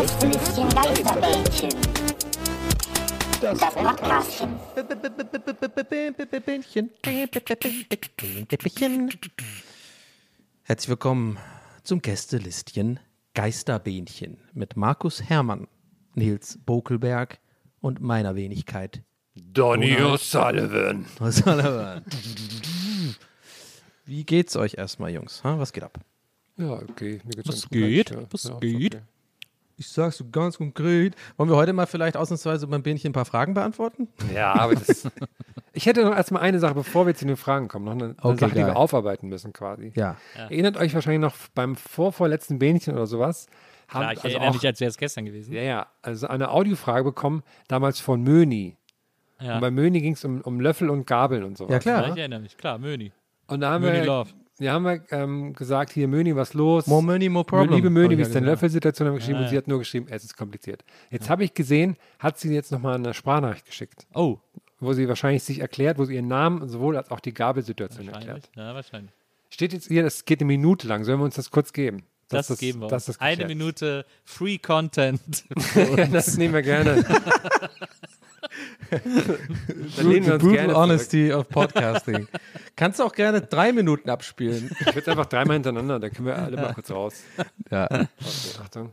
Gästelistchen Geisterbällchen. Das Podcastchen. Herzlich willkommen zum Gästelistchen Geisterbähnchen mit Markus Hermann, Nils Bokelberg und meiner Wenigkeit. Donny O'Sullivan. Er? Wie geht's euch erstmal, Jungs? Ha, was geht ab? Ja, okay. Mir geht's Was ganz gut, geht? ja. Was Ja, geht? okay. Ich sag's so ganz konkret. Wollen wir heute mal vielleicht ausnahmsweise beim Bähnchen ein paar Fragen beantworten? Ja, aber das. ich hätte noch erstmal eine Sache, bevor wir zu den Fragen kommen. Noch eine, eine Okay, Sache, die geil. wir aufarbeiten müssen quasi. Ja. Erinnert euch wahrscheinlich noch beim vorvorletzten Bähnchen oder sowas. Haben, Klar, ich also erinnere auch, mich, als wäre es gestern gewesen. Ja, ja. Also eine Audiofrage bekommen, damals von Möni. Ja. Und bei Möni ging es um, um Löffel und Gabeln und sowas. Ja, klar. Ja, ich erinnere mich, klar, Möni. Und da haben Möni wir, Love. Ja, haben wir ähm, gesagt, hier Möni, was los? More money, more problem. Liebe Möni, wie ist ja deine. Löffelsituation? Haben wir geschrieben Ah, und sie ja. hat nur geschrieben, es ist kompliziert. Jetzt habe ich gesehen, hat sie jetzt nochmal eine Sprachnachricht geschickt, Oh, wo sie wahrscheinlich sich erklärt, wo sie ihren Namen sowohl als auch die Gabelsituation erklärt. Ja, wahrscheinlich. Steht jetzt hier, das geht eine Minute lang. Sollen wir uns das kurz geben? Das, Dass geben wir dass uns. das Eine Minute Free Content. das nehmen wir gerne. Dann lehnen wir uns Brutal gerne Honesty of Podcasting. Kannst du auch gerne drei Minuten abspielen. zurück. Ich würde einfach dreimal hintereinander, dann können wir alle mal kurz raus. Ja. Okay, Achtung.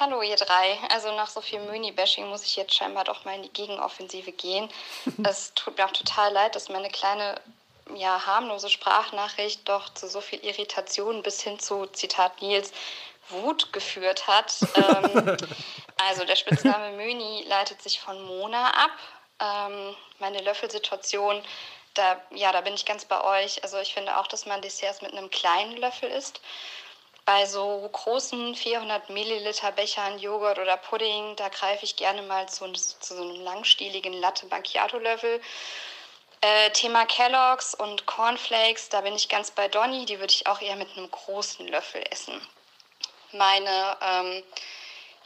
Hallo ihr drei. Also nach so viel Möni-Bashing muss ich jetzt scheinbar doch mal in die Gegenoffensive gehen. es tut mir auch total leid, dass meine kleine, ja, harmlose Sprachnachricht doch zu so viel Irritation bis hin zu, Zitat Nils, Wut geführt hat. ähm, also der Spitzname Möni leitet sich von Mona ab. Ähm, meine Löffelsituation, da, ja, da bin ich ganz bei euch. Also ich finde auch, dass man Desserts mit einem kleinen Löffel isst. Bei so großen 400 Milliliter Bechern Joghurt oder Pudding, da greife ich gerne mal zu, zu so einem langstieligen Latte Macchiato Löffel. Äh, Thema Kelloggs und Cornflakes, da bin ich ganz bei Donny, die würde ich auch eher mit einem großen Löffel essen. Meine ähm,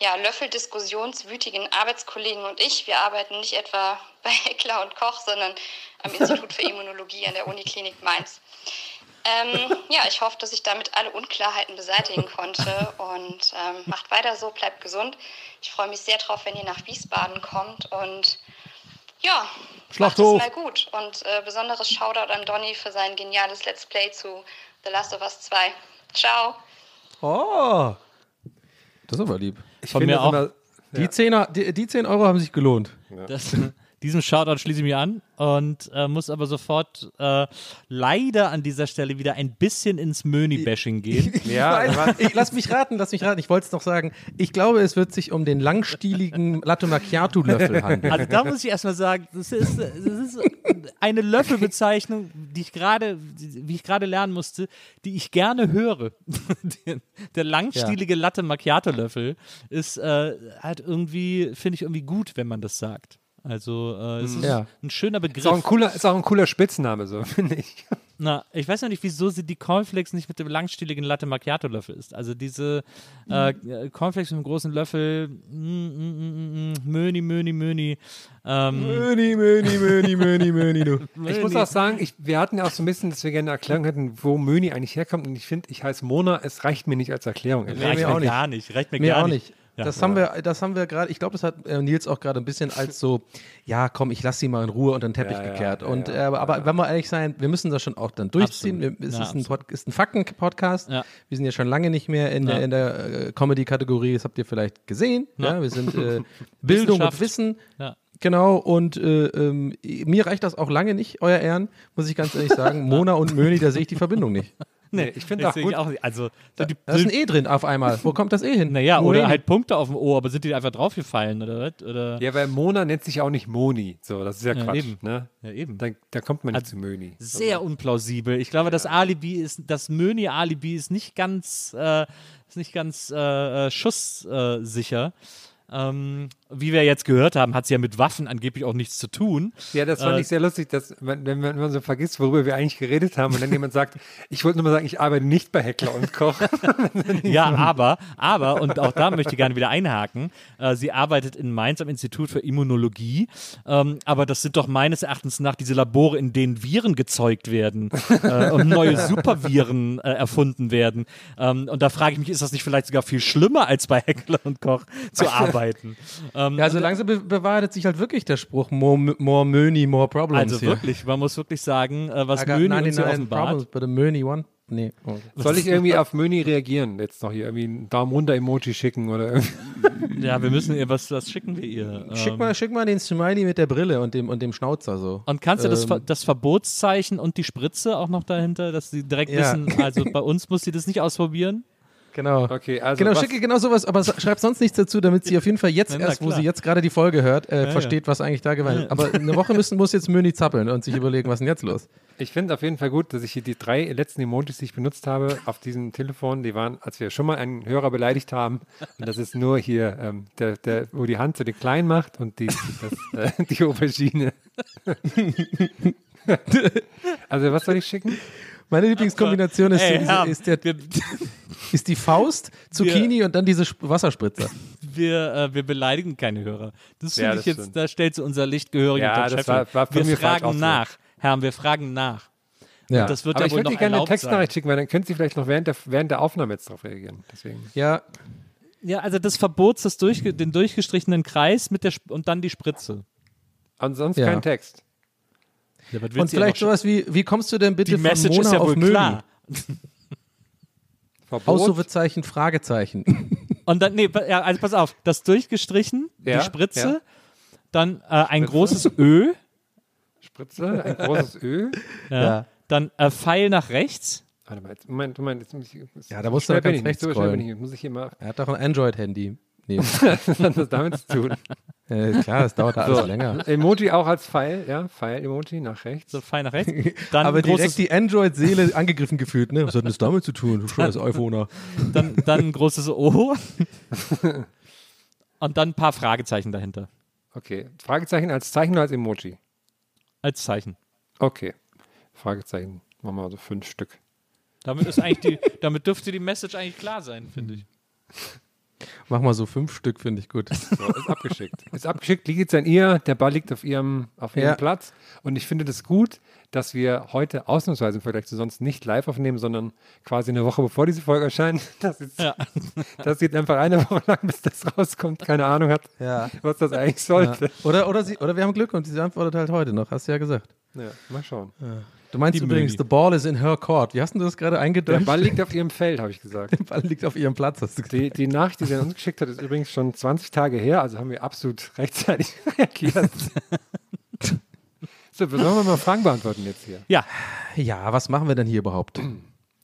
ja, Löffeldiskussionswütigen Arbeitskollegen und ich, wir arbeiten nicht etwa bei Heckler und Koch, sondern am Institut für Immunologie an der Uniklinik Mainz. Ähm, ja, ich hoffe, dass ich damit alle Unklarheiten beseitigen konnte und ähm, macht weiter so, bleibt gesund. Ich freue mich sehr drauf, wenn ihr nach Wiesbaden kommt und ja, macht es Schlachthof. mal gut. Und äh, besonderes Shoutout an Donny für sein geniales Let's Play zu The Last of Us 2. Ciao. Oh. Das ist aber lieb. Ich Von finde mir auch. immer- Die, Zehner, die, die 10 Euro haben sich gelohnt. Das, diesem Shoutout schließe ich mich an und äh, muss aber sofort äh, leider an dieser Stelle wieder ein bisschen ins Möni-Bashing gehen. Ja, aber- ich, lass mich raten, lass mich raten. Ich wollte es noch sagen. Ich glaube, es wird sich um den langstieligen Latte Macchiato Löffel handeln. Also da muss ich erstmal sagen, das ist, das ist eine Löffelbezeichnung, die ich gerade, wie ich gerade lernen musste, die ich gerne höre. Der, der langstielige Latte Macchiato Löffel ist äh, halt irgendwie, finde ich irgendwie gut, wenn man das sagt. Also äh, es ist Ja. ein schöner Ist auch, Begriff. ein cooler, ist auch ein cooler Spitzname, so, finde ich. Na, ich weiß noch nicht, wieso sie die Cornflakes nicht mit dem langstieligen Latte Macchiato Löffel ist. Also diese äh, Cornflakes mit einem großen Löffel, mm, mm, mm, Möni, Möni, Möni. Ähm, Möni, Möni, Möni, Möni, Möni, du. Ich muss auch sagen, ich, wir hatten ja auch so ein bisschen, dass wir gerne eine Erklärung hätten, wo Möni eigentlich herkommt. Und ich finde, ich heiße Mona, es reicht mir nicht als Erklärung. Reicht mir auch nicht. gar nicht. Reicht mir, Mir gar nicht. Nicht. Das haben wir, das haben wir gerade, ich glaube, das hat äh, Nils auch gerade ein bisschen als so, ja, komm, ich lass sie mal in Ruhe unter den Teppich Ja, ja, gekehrt. ja, und, ja, äh, aber wenn wir ehrlich sein, wir müssen das schon auch dann durchziehen. Wir, es Ja, ist, ein Pod, ist ein Fakten-Podcast. Ja. Wir sind ja schon lange nicht mehr in Ja. der, in der äh, Comedy-Kategorie, das habt ihr vielleicht gesehen. Ja. Ja. Wir sind äh, Bildung und. Wissen. Ja. Genau, und äh, ähm, mir reicht das auch lange nicht, euer Ehren, muss ich ganz ehrlich sagen. Mona und Möni, da sehe ich die Verbindung nicht. Nee, ich finde auch gut. auch, also, so die, Da ist ein E drin auf einmal. Wo kommt das E hin? naja, Wo oder halt Punkte auf dem O, aber sind die einfach draufgefallen, oder was? Oder? Ja, weil Mona nennt sich auch nicht Moni. So, das ist ja, Ja, Quatsch. eben. Ne? Ja, eben. Da, da kommt man nicht Also- zu Möni. Sehr unplausibel. Ich glaube, das Alibi ist, das Möni-Alibi ist nicht ganz, äh, ist nicht ganz äh, äh, schusssicher. Ähm, wie wir jetzt gehört haben, hat sie ja mit Waffen angeblich auch nichts zu tun. Ja, das fand Äh, ich sehr lustig, dass man, wenn man so vergisst, worüber wir eigentlich geredet haben und dann jemand sagt, ich wollte nur mal sagen, ich arbeite nicht bei Heckler und Koch. Ja, aber, aber, und auch da möchte ich gerne wieder einhaken, äh, sie arbeitet in Mainz am Institut für Immunologie, ähm, aber das sind doch meines Erachtens nach diese Labore, in denen Viren gezeugt werden äh, und neue Superviren äh, erfunden werden. Ähm, und da frage ich mich, ist das nicht vielleicht sogar viel schlimmer, als bei Heckler und Koch zu arbeiten? Ähm, Ja, also langsam be bewahrheitet sich halt wirklich der Spruch more, more Möni, more problems. also hier. wirklich, man muss wirklich sagen, äh, was Möni uns hier 99 problems, offenbart. but a Möni one. Nee. Okay. Soll ich irgendwie auf Möni reagieren? Jetzt noch hier irgendwie einen Daumen runter Emoji schicken oder irgendwie? Ja, wir müssen ihr, was, was schicken wir ihr? Schick Ähm, mal, schick mal den Smiley mit der Brille und dem, und dem Schnauzer so. Und kannst du das, Ähm, Ver- das Verbotszeichen und die Spritze auch noch dahinter, dass sie direkt Ja. wissen, also bei uns muss sie das nicht ausprobieren? Genau. Okay, also genau, was- schicke genau sowas, aber schreib sonst nichts dazu, damit sie auf jeden Fall jetzt na, erst, wo sie jetzt gerade die Folge hört, äh, ja. versteht, was eigentlich da gemeint ist. Aber eine Woche müssen, muss jetzt Möni zappeln und sich überlegen, was ist denn jetzt los? Ich finde auf jeden Fall gut, dass ich hier die drei letzten Emojis, die ich benutzt habe, auf diesem Telefon, die waren, als wir schon mal einen Hörer beleidigt haben. Und das ist nur hier, ähm, der, der, wo die Hand so den klein macht und die, das, äh, die Aubergine. also, was soll ich schicken? Meine Lieblingskombination ist, Ey, ist, der, wir, ist die Faust, Zucchini und dann diese Sp- Wasserspritzer. wir, äh, wir beleidigen keine Hörer. Das Ja, finde das ich jetzt, stimmt. da stellt sie unser Licht gehörig Ja, unter das war- war von Wir mir fragen nach, Herr, wir fragen nach. Ja. Das wird Aber ja ich wohl würde noch dir gerne eine erlaubt sein. Textnachricht schicken, weil dann können Sie vielleicht noch während der, während der Aufnahme jetzt darauf reagieren. Deswegen. ja, Ja, also das Verbot, das durchge den durchgestrichenen Kreis mit der und dann die Spritze. Ansonsten Ja. kein Text. Ja, und vielleicht sowas wie, wie kommst du denn bitte Die von Message Mona ist ja auf wohl Möni? klar. Ausrufezeichen, Fragezeichen. Und dann, nee, ja, also pass auf, das durchgestrichen, Ja, die Spritze, ja. dann äh, ein großes Ö, Spritze, ein großes Ö. ja, Ja. dann äh, Pfeil nach rechts. Warte mal, jetzt, Moment, Moment, jetzt muss ich. Ja, da so musst du schnell ganz rechts so scrollen. nicht. Muss ich hier mal. er hat doch ein Android-Handy. Nee. Was hat das damit zu tun? äh, klar, das dauert da alles So, länger. Emoji auch als Pfeil, ja, Pfeil-Emoji nach rechts. So Pfeil nach rechts. Dann Aber direkt die Android-Seele angegriffen gefühlt, ne? Was hat denn das damit zu tun? Du scheiß iPhoner. dann, dann ein großes O. Und dann ein paar Fragezeichen dahinter. Okay, Fragezeichen als Zeichen oder als Emoji? Als Zeichen. Okay, Fragezeichen. Machen wir also fünf Stück. Damit ist eigentlich die, damit dürfte die Message eigentlich klar sein, finde ich. Mach mal so fünf Stück, finde ich gut. So, ist abgeschickt. Ist abgeschickt, liegt jetzt an ihr, der Ball liegt auf ihrem, auf ihrem Ja. Platz. Und ich finde das gut, dass wir heute ausnahmsweise im Vergleich zu sonst nicht live aufnehmen, sondern quasi eine Woche bevor diese Folge erscheint. Das jetzt, Ja. das jetzt einfach eine Woche lang, bis das rauskommt, keine Ahnung hat, Ja. was das eigentlich Ja. sollte. Oder, oder, sie, oder wir haben Glück und sie antwortet halt heute noch, hast du ja gesagt. Ja, mal schauen. Du meinst Die übrigens, Möni. the ball is in her court. Wie hast du das gerade Der eingedeutscht? Ball liegt auf ihrem Feld, habe ich gesagt. Der Ball liegt auf ihrem Platz, hast du gesagt. Die, die Nachricht, die sie uns geschickt hat, ist übrigens schon 20 Tage her, also haben wir absolut rechtzeitig reagiert. so, sollen wir mal Fragen beantworten jetzt hier? Ja, Ja, was machen wir denn hier überhaupt?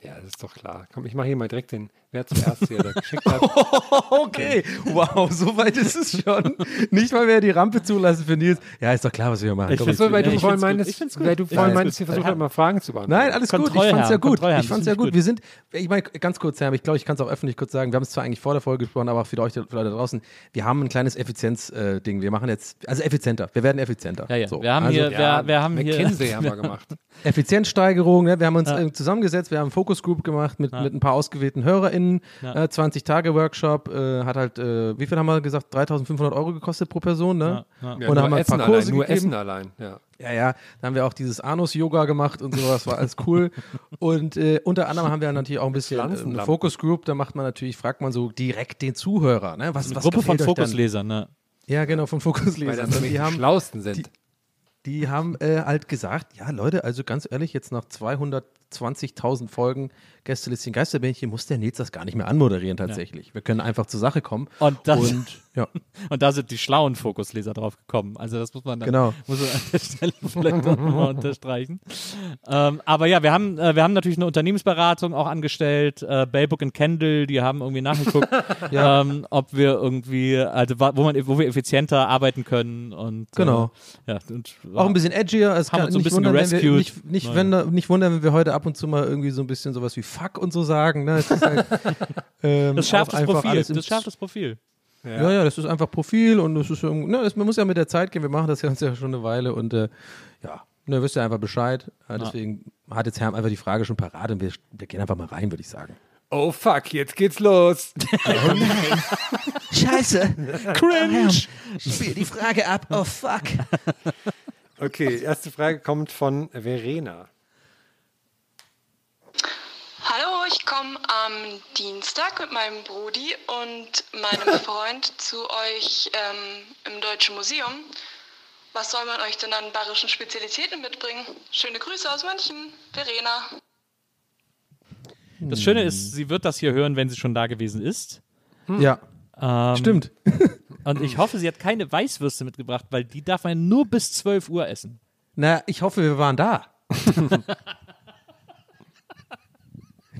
Ja, das ist doch klar. Komm, ich mache hier mal direkt den, wer zuerst hier da geschickt hat. Okay, wow, so weit ist es schon. Nicht mal mehr die Rampe zulassen für Nils. Ja, ist doch klar, was wir hier machen. Ich Komm, find's So, weil Ja, du vorhin meinst, weil du Ja, vorhin meinst, hier versucht mal Fragen zu beantworten. Nein, alles gut. Ich fand's ja gut. Kontrollherr, Ich fand's ja gut. Wir sind, ich meine, ganz kurz, Herr, ich glaube, ich kann es auch öffentlich kurz sagen. Wir haben es zwar eigentlich vor der Folge gesprochen, aber auch für euch für Leute da draußen. Wir haben ein kleines Effizienz-Ding. wir machen jetzt, also effizienter. Wir werden effizienter. ja, ja. So, wir haben also, hier, wir, wir haben hier, McKinsey haben wir gemacht. Effizienzsteigerung, ne? wir haben uns Ja. äh, zusammengesetzt, wir haben einen Focus Group gemacht mit, mit ein paar ausgewählten HörerInnen, Ja. äh, 20 Tage Workshop, äh, hat halt, äh, wie viel haben wir gesagt, 3500 Euro gekostet pro Person, ne? Ja, ja. Und haben wir ein Essen paar Kurse allein, nur gegeben. Essen allein, ja. Ja, ja, da haben wir auch dieses Anus-Yoga gemacht und sowas, war alles cool. und äh, unter anderem haben wir natürlich auch ein bisschen äh, eine. Focus Group, da macht man natürlich, fragt man so direkt den Zuhörer, ne? Was, Eine was Gruppe von? Fokuslesern, ne? Ja, genau, von Fokuslesern. die die haben, Schlausten sind. die haben äh, halt gesagt, ja Leute, also ganz ehrlich, jetzt nach 220.000 Folgen Gästelistchen Geisterbähnchen muss der Nils das gar nicht mehr anmoderieren tatsächlich. Wir können einfach zur Sache kommen. Und das- und ja, Und da sind die schlauen Fokusleser drauf gekommen. Also das muss man dann Genau. muss man an der Stelle vielleicht nochmal unterstreichen. Ähm, aber ja, wir haben, äh, wir haben natürlich eine Unternehmensberatung auch angestellt, äh, Bellbook und Kendall, die haben irgendwie nachgeguckt, ähm, ob wir irgendwie, also wo, man, wo wir effizienter arbeiten können. Und, Genau. Äh, ja, und, auch ein bisschen edgier. Es Haben kann uns so ein bisschen wundern, wenn wir, gerescued. nicht, nicht, wenn, nicht wundern, wenn wir heute ab und zu mal irgendwie so ein bisschen sowas wie Fuck und so sagen. Ne? Es ist halt, ähm, das schärft das Profil. Das schärft das Profil. Ja, ja, das ist einfach Profil und das ist irgendwie, ne, das, man muss ja mit der Zeit gehen. Wir machen das Ganze ja schon eine Weile und äh, ja, ne, wisst ihr einfach Bescheid. Ja, deswegen hat jetzt Herr einfach die Frage schon parat und wir, wir gehen einfach mal rein, würde ich sagen. Oh fuck, jetzt geht's los. Scheiße. Cringe. Spiel die Frage ab. Oh fuck. Okay, erste Frage kommt von Verena. Hallo, ich komme am Dienstag mit meinem Brudi und meinem Freund zu euch ähm, im Deutschen Museum. Was soll man euch denn an bayerischen Spezialitäten mitbringen? Schöne Grüße aus München, Verena. Das Schöne ist, sie wird das hier hören, wenn sie schon da gewesen ist. Ja, Ähm, stimmt. Und ich hoffe, sie hat keine Weißwürste mitgebracht, weil die darf man nur bis 12 Uhr essen. Na, ich hoffe, wir waren da.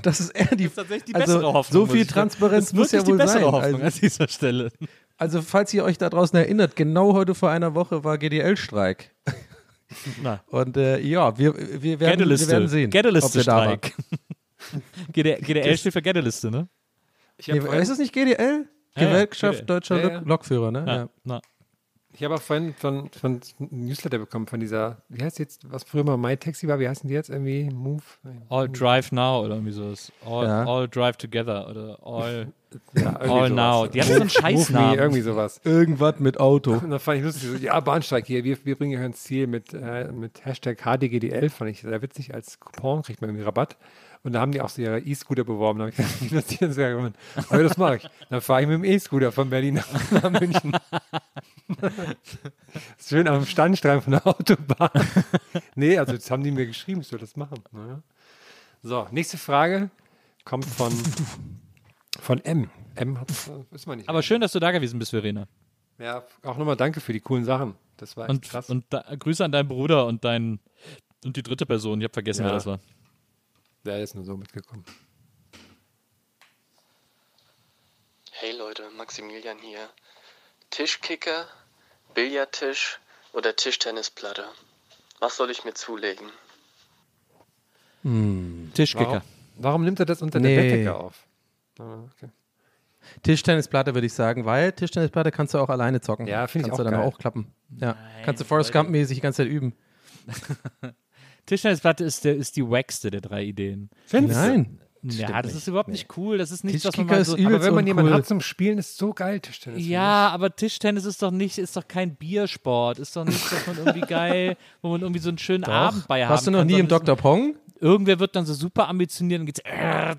Das ist eher die, Das ist tatsächlich die also, bessere Hoffnung. So viel. Transparenz muss ja wohl die bessere sein. Hoffnung Also, an dieser Stelle. also, falls ihr euch da draußen erinnert, genau heute vor einer Woche war GDL-Streik. Na. Und äh, ja, wir, wir, werden, wir werden sehen. GD, GDL steht für Gädeliste, ne? Ich Nee, ist es nicht GDL? Ja, ja, Gewerkschaft GDL. Deutscher Ja, Lok ja. Lokführer, ne? Ja. Ich habe auch vorhin von, von einem Newsletter bekommen, von dieser, wie heißt die jetzt, was früher mal MyTaxi war, wie heißen die jetzt irgendwie? Move? All Drive Now oder irgendwie sowas. All, Ja. all Drive Together oder All. Ja, All. Now. Die haben so einen Scheißnamen. Me, irgendwie sowas. Irgendwas mit Auto. Und dann fand ich lustig, so, ja, Bahnsteig hier, wir, wir bringen euch ins Ziel mit, äh, mit Hashtag HDGDL, fand ich sehr witzig, als Coupon kriegt man irgendwie Rabatt. Und da haben die auch so ihre E-Scooter beworben. Da habe ich gesagt, ich investiere sehr gewonnen. Aber das mache ich. Dann fahre ich mit dem E-Scooter von Berlin nach, nach München. Schön am Standstreifen von der Autobahn. nee, also das haben die mir geschrieben, ich soll das machen. Naja. So, nächste Frage kommt von, von M. M hat, wissen wir nicht. Aber schön, dass du da gewesen bist, Verena. Ja, auch nochmal danke für die coolen Sachen. Das war echt Und, krass. und da, Grüße an deinen Bruder und dein und die dritte Person. Ich habe vergessen, Ja. wer das war. Der ist nur so mitgekommen. Hey Leute, Maximilian hier. Tischkicker, Billardtisch oder Tischtennisplatte? Was soll ich mir zulegen? Tischkicker. Warum, warum nimmt er das unter Nee. der Bettdecke auf? Ah, okay. Tischtennisplatte würde ich sagen, weil Tischtennisplatte kannst du auch alleine zocken. Ja, finde ich Kannst auch du dann geil. auch klappen. Ja. kannst du Forrest Gump-mäßig die ganze Zeit üben. Tischtennisplatte ist, der, ist die wackste der drei Ideen. Nein. Ja, Stimmt das ist nicht. überhaupt nicht cool. Das ist nicht, was man mal ist so. übel. Aber wenn man uncool. jemanden hat zum Spielen, ist so geil Tischtennis. Ja, aber Tischtennis ist doch nicht, ist doch kein Biersport. Ist doch nicht, dass man irgendwie geil, wo man irgendwie so einen schönen Abend bei haben Warst du noch kann, nie im Dr. Pong? Irgendwer wird dann so super ambitioniert und geht's äh,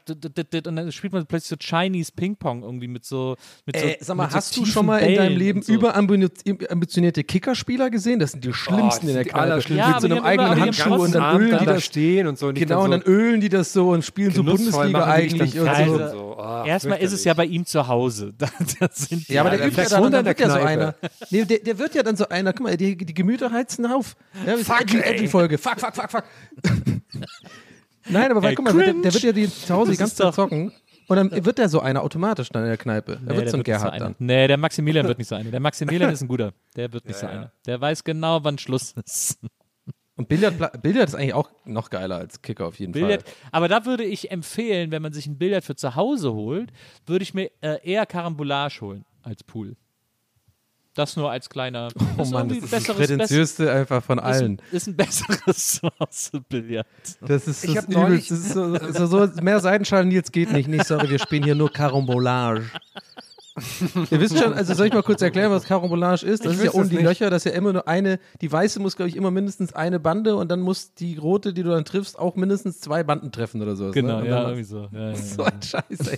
und dann spielt man plötzlich so Chinese Ping Pong irgendwie mit so mit so, Äh, sag mal, mit so hast du schon mal in deinem Leben so. überambitionierte Kickerspieler gesehen? Das sind die schlimmsten Oh, in der die Kneipe. allerschlimmsten. Mit so Ja, einem die eigenen Handschuh und die dann ölen die da das. stehen und so. Und Genau, und dann ölen die das so und spielen so Bundesliga die eigentlich und so. und so. Ah, Erstmal ist es ja bei ihm zu Hause. Da, da sind die Ja, aber Ja, der übt ja dann, dann wird ja so einer. Nee, der, der wird ja dann so einer. Guck mal, die, die Gemüter heizen auf. Ja, das Fuck, edgy Folge. Fuck, fuck, fuck, fuck. Nein, aber weil, Ey, guck mal, der, der wird ja die zu Hause die Das ganze ist Zeit zocken. Und dann wird der so einer automatisch dann in der Kneipe. Da Nee, wird der so ein Gerhard einer. dann. Nee, der Maximilian wird nicht so einer. Der Maximilian ist ein guter. Der wird nicht so Ja, ja. einer. Der weiß genau, wann Schluss ist. Und Billard, Billard ist eigentlich auch noch geiler als Kicker auf jeden Billard. Fall. Aber da würde ich empfehlen, wenn man sich ein Billard für zu Hause holt, würde ich mir äh, eher Karambolage holen als Pool. Das nur als kleiner. Oh ist Mann, das ist das prätentiöste einfach von allen. Ist, ein- ist ein besseres Zuhause-Billard. Das ist Ich das Übelste. Das ist so, so, so mehr Seitenschalen jetzt geht nicht. Nee, sorry, wir spielen hier nur Carambolage. Ihr wisst schon, also soll ich mal kurz erklären, was Carambolage ist? Das Ich ist ja ohne die nicht. Löcher, das ist ja immer nur eine, die weiße muss, glaube ich, immer mindestens eine Bande und dann muss die rote, die du dann triffst, auch mindestens zwei Banden treffen oder sowas. Genau, ne? Ja, irgendwie so. Ja, ja, So ja. ein Scheiß, ey.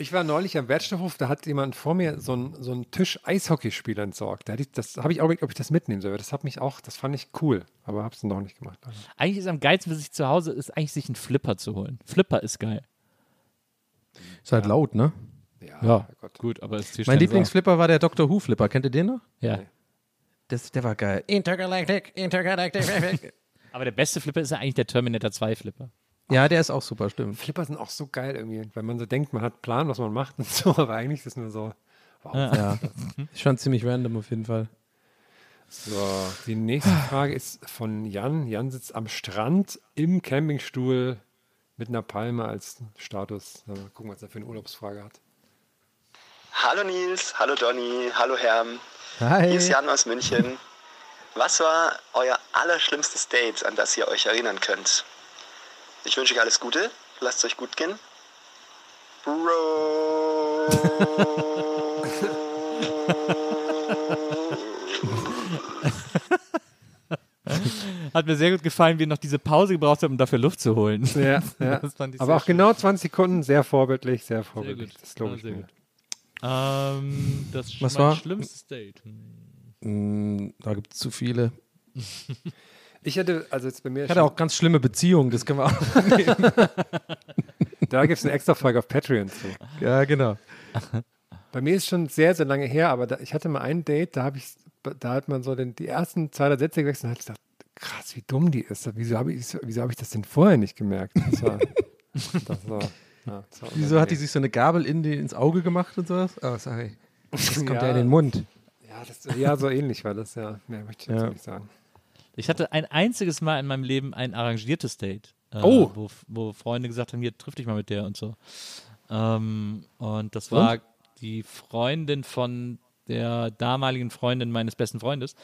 Ich war neulich am Wertstoffhof, da hat jemand vor mir so einen so einen Tisch Eishockeyspiel entsorgt. Da ich, das habe ich auch überlegt, ob ich das mitnehmen soll. Das hat mich auch, das fand ich cool, aber habe es noch nicht gemacht. Also, Eigentlich ist am geilsten für sich zu Hause, ist eigentlich sich einen Flipper zu holen. Flipper ist geil. Ist halt laut, ne? Ja, Gott. gut, aber ist Mein Lieblingsflipper war der Doctor Who Flipper. Kennt ihr den noch? Ja. Das, der war geil. Intergalactic, Intergalactic. Aber der beste Flipper ist ja eigentlich der Terminator 2 Flipper. Ja, der ist auch super, stimmt. Flipper sind auch so geil irgendwie, weil man so denkt, man hat einen Plan, was man macht und so, aber eigentlich ist es nur so. Wow. Ja. Ist schon ziemlich random auf jeden Fall. So, die nächste Frage ist von Jan. Jan sitzt am Strand im Campingstuhl mit einer Palme als Status. Mal gucken, was er für eine Urlaubsfrage hat. Hallo Nils, hallo Donny, hallo Herm. Hi. Hier ist Jan aus München. Was war euer allerschlimmstes Date, an das ihr euch erinnern könnt? Ich wünsche euch alles Gute, lasst es euch gut gehen. Hat mir sehr gut gefallen, wie ihr noch diese Pause gebraucht habt, um dafür Luft zu holen. Ja, ja. Das fand ich Aber sehr auch genau 20 Sekunden, sehr vorbildlich, sehr vorbildlich. gut. Das glaube ich sehr mir. gut. Ähm, das Was mein war? schlimmstes Date. Mm, Da gibt es zu viele. Ich hatte, also jetzt bei mir, Ich hatte auch ganz schlimme Beziehungen, das können wir auch nehmen. da gibt es eine extra Folge auf Patreon zu. Ja, genau. Bei mir ist schon sehr, sehr lange her, aber da, ich hatte mal ein Date, da habe ich, da hat man so den, die ersten zwei, Sätze gewechselt und hat gedacht, krass, wie dumm die ist. Wieso habe ich, wieso habe ich das denn vorher nicht gemerkt? Das war, das war, ja, das war Wieso hat die sich so eine Gabel in die, ins Auge gemacht und sowas? Oh, sorry. Das kommt ja, in den Mund. Ja, das, ja, so ähnlich war das, ja. Mehr möchte ich jetzt Ja. nicht sagen. Ich hatte ein einziges Mal in meinem Leben ein arrangiertes Date. Äh, Oh. Wo, wo Freunde gesagt haben, hier, triff dich mal mit der und so. Ähm, und das war die Freundin von der damaligen Freundin meines besten Freundes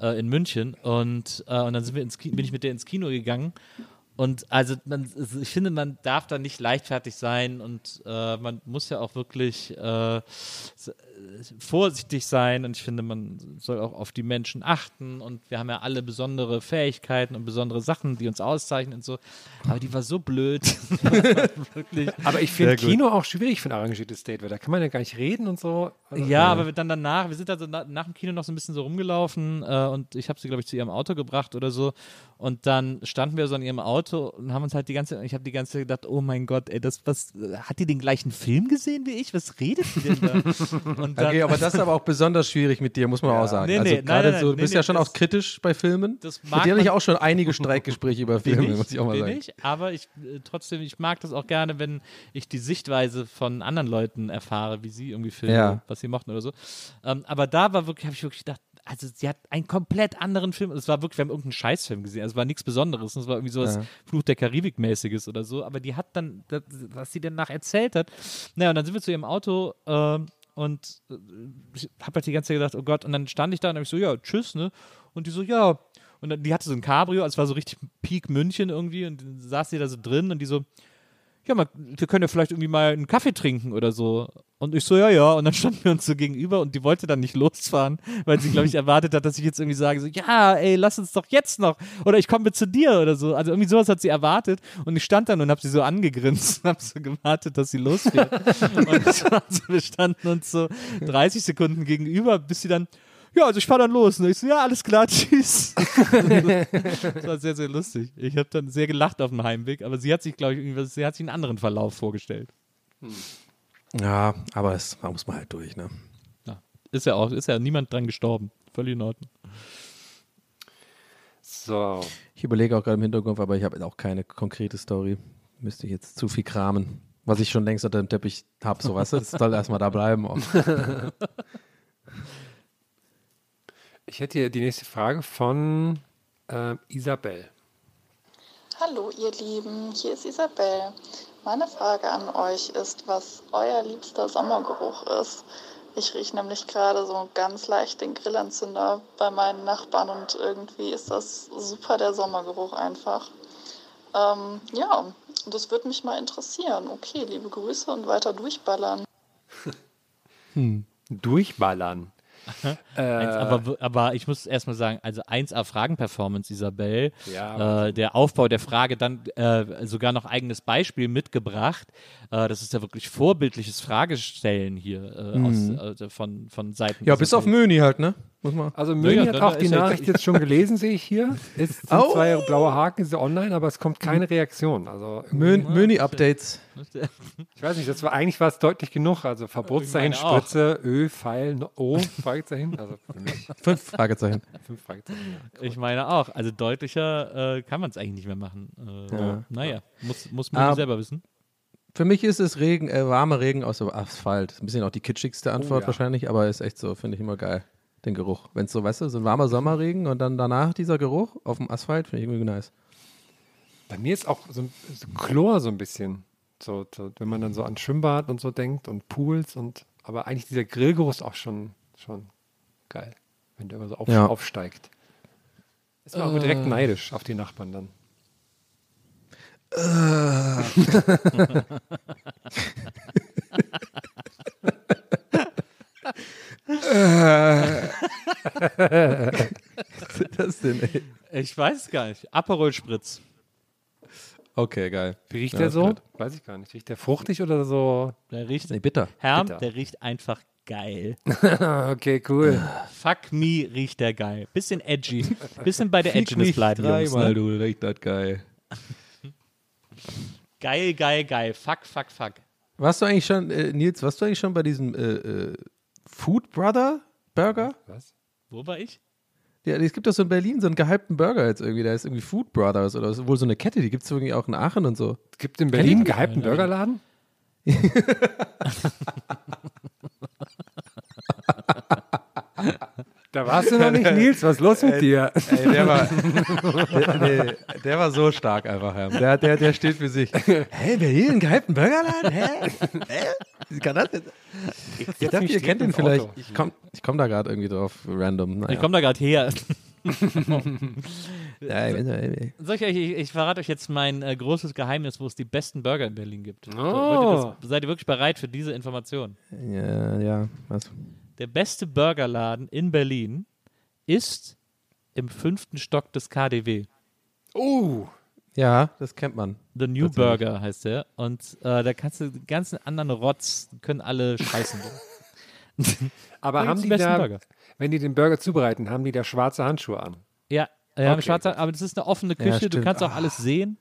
äh, in München. Und, äh, und dann sind wir ins bin ich mit der ins Kino gegangen. Und also man, also ich finde, man darf da nicht leichtfertig sein und äh, man muss ja auch wirklich äh, vorsichtig sein und ich finde, man soll auch auf die Menschen achten und wir haben ja alle besondere Fähigkeiten und besondere Sachen, die uns auszeichnen und so. Aber die war so blöd. wirklich. Aber ich finde. Kino auch schwierig für ein arrangiertes Date, weil da kann man ja gar nicht reden und so. Also, Ja, aber wir dann danach, wir sind also na, nach dem Kino noch so ein bisschen so rumgelaufen äh, und ich habe sie, glaube ich, zu ihrem Auto gebracht oder so. Und dann standen wir so an ihrem Auto und haben uns halt die ganze, ich habe die ganze Zeit gedacht, oh mein Gott, ey, das, was, äh, hat die den gleichen Film gesehen wie ich? Was redet die denn da? Und Okay, aber das ist aber auch besonders schwierig mit dir, muss man auch sagen. Nee, nee, also nein, gerade nein, so, du bist nee, ja schon auch kritisch bei Filmen. das mit mag dir hatte ich auch schon einige Streitgespräche über Filme, muss ich auch mal bin sagen. ich, aber ich äh, trotzdem, ich mag das auch gerne, wenn ich die Sichtweise von anderen Leuten erfahre, wie sie irgendwie filmen, Ja. was sie mochten oder so. Ähm, aber da war wirklich, habe ich wirklich gedacht, also sie hat einen komplett anderen Film. Es war wirklich, wir haben irgendeinen Scheißfilm gesehen. Also es war nichts Besonderes. Es war irgendwie so was Ja. Fluch der Karibik-mäßiges oder so. Aber die hat dann, das, was sie danach erzählt hat. Naja, und dann sind wir zu ihrem Auto ähm, und äh, ich habe halt die ganze Zeit gedacht, oh Gott. Und dann stand ich da und habe ich so, ja, tschüss, ne? Und die so, ja. Und dann, die hatte so ein Cabrio, also es war so richtig Peak München irgendwie und dann saß sie da so drin und die so, ja, mal, wir können ja vielleicht irgendwie mal einen Kaffee trinken oder so. Und ich so, ja, ja. Und dann standen wir uns so gegenüber und die wollte dann nicht losfahren, weil sie, glaube ich, erwartet hat, dass ich jetzt irgendwie sage, so, ja, ey, lass uns doch jetzt noch. Oder ich komme zu dir oder so. Also irgendwie sowas hat sie erwartet. Und ich stand dann und habe sie so angegrinst und habe so gewartet, dass sie losfährt. und so, wir standen uns so 30 Sekunden gegenüber, bis sie dann, ja, also ich fahre dann los. Und ich so, ja, alles klar, tschüss. das war sehr, sehr lustig. Ich habe dann sehr gelacht auf dem Heimweg, aber sie hat sich, glaube ich, irgendwie, sie hat sich einen anderen Verlauf vorgestellt. Ja, aber es, da muss man halt durch, ne? Ja. Ist ja auch, ist ja niemand dran gestorben. Völlig in Ordnung. So. Ich überlege auch gerade im Hintergrund, aber ich habe auch keine konkrete Story. Müsste ich jetzt zu viel kramen. Was ich schon längst unter dem Teppich habe, so was. Das soll erstmal da bleiben. Ich hätte hier die nächste Frage von äh, Isabel. Hallo ihr Lieben, hier ist Isabel. Meine Frage an euch ist, was euer liebster Sommergeruch ist. Ich rieche nämlich gerade so ganz leicht den Grillanzünder bei meinen Nachbarn und irgendwie ist das super der Sommergeruch einfach. Ähm, ja, das würde mich mal interessieren. Okay, liebe Grüße und weiter durchballern. Hm. Durchballern. Eins, aber, aber ich muss erstmal sagen, also 1A Fragen-Performance, Isabel. Ja, äh, der Aufbau der Frage, dann äh, sogar noch eigenes Beispiel mitgebracht. Äh, das ist ja wirklich vorbildliches Fragestellen hier äh, Mhm. aus, äh, von, von Seiten. Ja, bis auf Möni halt, ne? Muss man. Also Möni hat auch die Nachricht jetzt schon gelesen, sehe ich hier. Es sind Oh. zwei blaue Haken, ist online, aber es kommt keine Reaktion. Also Mö Möni-Updates. ich weiß nicht, das war eigentlich war es deutlich genug. Also Verbotszeichen, Ich meine auch. Spritze, Ö, Pfeil, O, Fragezeichen. Also Fünf Fragezeichen. fünf Fragezeichen. Ja. Ich meine auch. Also deutlicher äh, kann man es eigentlich nicht mehr machen. Äh, Ja. Naja, muss, muss man Ah, selber wissen. Für mich ist es Regen, äh, warmer Regen aus dem Asphalt. Ein bisschen auch die kitschigste Antwort ja. wahrscheinlich, aber ist echt so, finde ich immer geil. Den Geruch. Wenn es so, weißt du, so ein warmer Sommerregen und dann danach dieser Geruch auf dem Asphalt, finde ich irgendwie nice. Bei mir ist auch so, ein- so Chlor so ein bisschen. So, so, wenn man dann so an Schwimmbad und so denkt und Pools und aber eigentlich dieser Grillgeruch ist auch schon, schon geil, wenn der immer so auf, Ja. aufsteigt. Ist man auch direkt neidisch auf die Nachbarn dann. Was ist das denn, ey? Ich weiß es gar nicht. Aperol Spritz. Okay, geil. Wie riecht Ja, der so? gut. Weiß ich gar nicht. Riecht der fruchtig oder so? Der riecht, Nee, bitter. Herm, bitter. der riecht einfach geil. okay, cool. Fuck me riecht der geil. Bisschen edgy. Bisschen bei der Edginess bleiben, Jungs. dreimal, Ne? du, riecht das geil. Geil, geil, geil. Fuck, fuck, fuck. Warst du eigentlich schon, äh, Nils, warst du eigentlich schon bei diesem äh, äh, Food Brother Burger? Was? Wo war ich? Ja, es gibt doch so in Berlin so einen gehypten Burger jetzt irgendwie, der ist irgendwie Food Brothers oder ist wohl so eine Kette, die gibt es irgendwie auch in Aachen und so. Es gibt in Berlin einen gehypten Burgerladen? da warst du noch nicht, Nils. Was ist los mit dir? Ey, der war, der, nee, der war so stark einfach. Der, der, der steht für sich. Hä, Berlin, einen gehypten Burgerladen? Hä? Hä? Wie kann das denn? Ich dachte, ihr kennt den ins vielleicht. Auto. Ich komme ich komm da gerade irgendwie drauf, random. Naja. Ich komme da gerade her. Ja, ich ich, euch, ich, verrate euch jetzt mein äh, großes Geheimnis, wo es die besten Burger in Berlin gibt. So, ihr das, seid ihr wirklich bereit für diese Information? Ja, ja, was? Der beste Burgerladen in Berlin ist im fünften Stock des KDW. Oh, Ja, das kennt man. The New. Burger heißt der. Und äh, da kannst du die ganzen anderen Rotz, die können alle scheißen. aber haben die da, Burger. wenn die den Burger zubereiten, haben die da schwarze Handschuhe an? ja, ja Okay, schwarzer, aber das ist eine offene Ja, Küche, du stimmt. kannst auch alles sehen.